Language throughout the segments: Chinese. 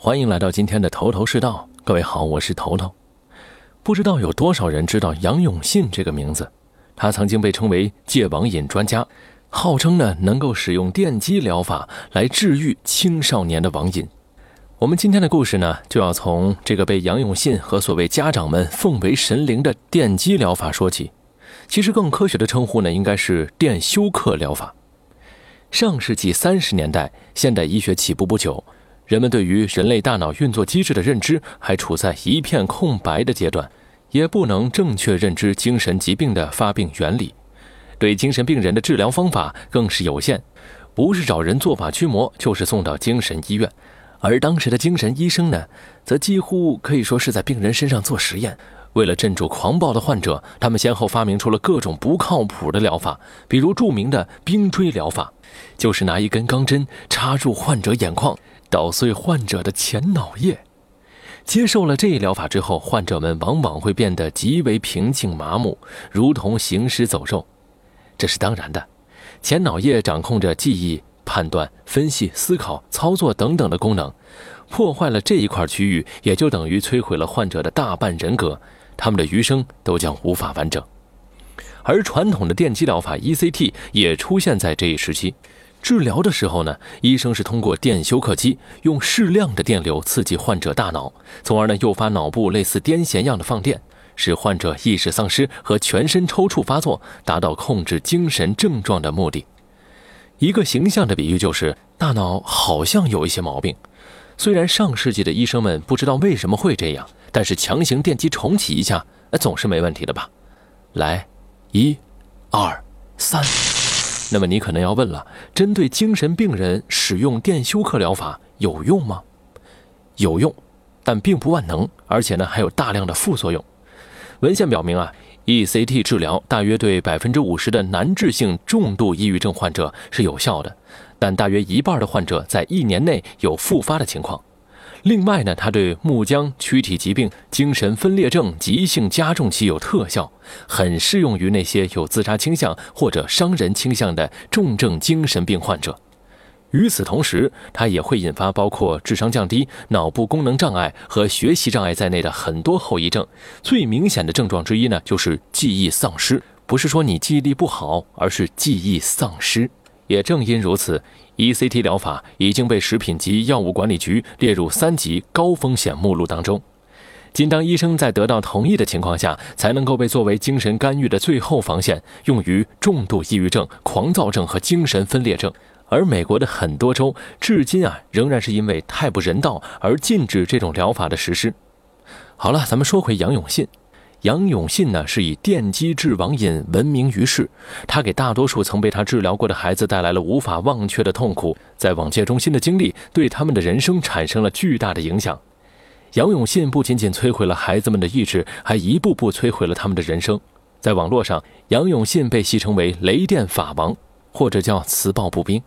欢迎来到今天的头头是道。各位好，我是头头。不知道有多少人知道杨永信这个名字？他曾经被称为戒网瘾专家，号称呢能够使用电击疗法来治愈青少年的网瘾。我们今天的故事呢，就要从这个被杨永信和所谓家长们奉为神灵的电击疗法说起。其实更科学的称呼呢，应该是电休克疗法。上世纪三十年代，现代医学起步不久。人们对于人类大脑运作机制的认知还处在一片空白的阶段，也不能正确认知精神疾病的发病原理，对精神病人的治疗方法更是有限，不是找人做法驱魔，就是送到精神医院。而当时的精神医生呢，则几乎可以说是在病人身上做实验。为了镇住狂暴的患者，他们先后发明出了各种不靠谱的疗法，比如著名的冰锥疗法，就是拿一根钢针插入患者眼眶。捣碎患者的前脑叶，接受了这一疗法之后，患者们往往会变得极为平静麻木，如同行尸走肉。这是当然的，前脑叶掌控着记忆、判断、分析、思考、操作等等的功能，破坏了这一块区域，也就等于摧毁了患者的大半人格，他们的余生都将无法完整。而传统的电击疗法 ECT 也出现在这一时期。治疗的时候呢，医生是通过电休克机用适量的电流刺激患者大脑，从而呢诱发脑部类似癫痫样的放电，使患者意识丧失和全身抽搐发作，达到控制精神症状的目的。一个形象的比喻就是，大脑好像有一些毛病。虽然上世纪的医生们不知道为什么会这样，但是强行电击重启一下，总是没问题的吧？来，一、二、三。那么你可能要问了：针对精神病人使用电休克疗法有用吗？有用，但并不万能，而且呢还有大量的副作用。文献表明啊，ECT 治疗大约对百分之五十的难治性重度抑郁症患者是有效的，但大约一半的患者在一年内有复发的情况。另外呢，它对木僵、躯体疾病、精神分裂症急性加重期有特效，很适用于那些有自杀倾向或者伤人倾向的重症精神病患者。与此同时，它也会引发包括智商降低、脑部功能障碍和学习障碍在内的很多后遗症。最明显的症状之一呢，就是记忆丧失。不是说你记忆力不好，而是记忆丧失。也正因如此，ECT 疗法已经被食品及药物管理局列入三级高风险目录当中。仅当医生在得到同意的情况下，才能够被作为精神干预的最后防线，用于重度抑郁症、狂躁症和精神分裂症。而美国的很多州至今啊，仍然是因为太不人道而禁止这种疗法的实施。好了，咱们说回杨永信。杨永信呢，是以电击治网瘾闻名于世。他给大多数曾被他治疗过的孩子带来了无法忘却的痛苦，在网戒中心的经历对他们的人生产生了巨大的影响。杨永信不仅仅摧毁了孩子们的意志，还一步步摧毁了他们的人生。在网络上，杨永信被戏称为“雷电法王”或者叫“磁暴步兵”，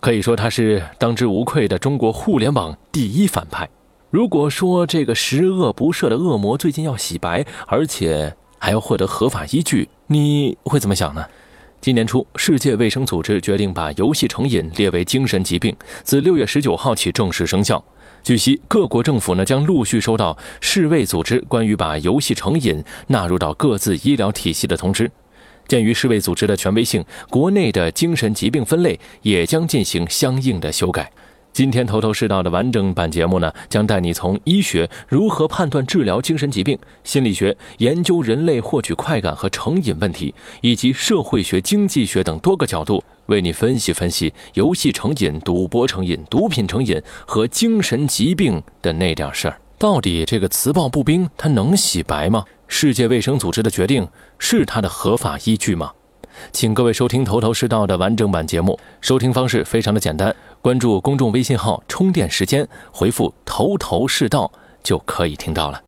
可以说他是当之无愧的中国互联网第一反派。如果说这个十恶不赦的恶魔最近要洗白，而且还要获得合法依据，你会怎么想呢？今年初，世界卫生组织决定把游戏成瘾列为精神疾病，自六月十九号起正式生效。据悉，各国政府呢将陆续收到世卫组织关于把游戏成瘾纳入到各自医疗体系的通知。鉴于世卫组织的权威性，国内的精神疾病分类也将进行相应的修改。今天头头是道的完整版节目呢，将带你从医学如何判断治疗精神疾病、心理学研究人类获取快感和成瘾问题，以及社会学、经济学等多个角度，为你分析分析游戏成瘾、赌博成瘾、毒品成瘾和精神疾病的那点事儿。到底这个磁暴步兵它能洗白吗？世界卫生组织的决定是它的合法依据吗？请各位收听头头是道的完整版节目，收听方式非常的简单。关注公众微信号“充电时间”，回复“头头是道”就可以听到了。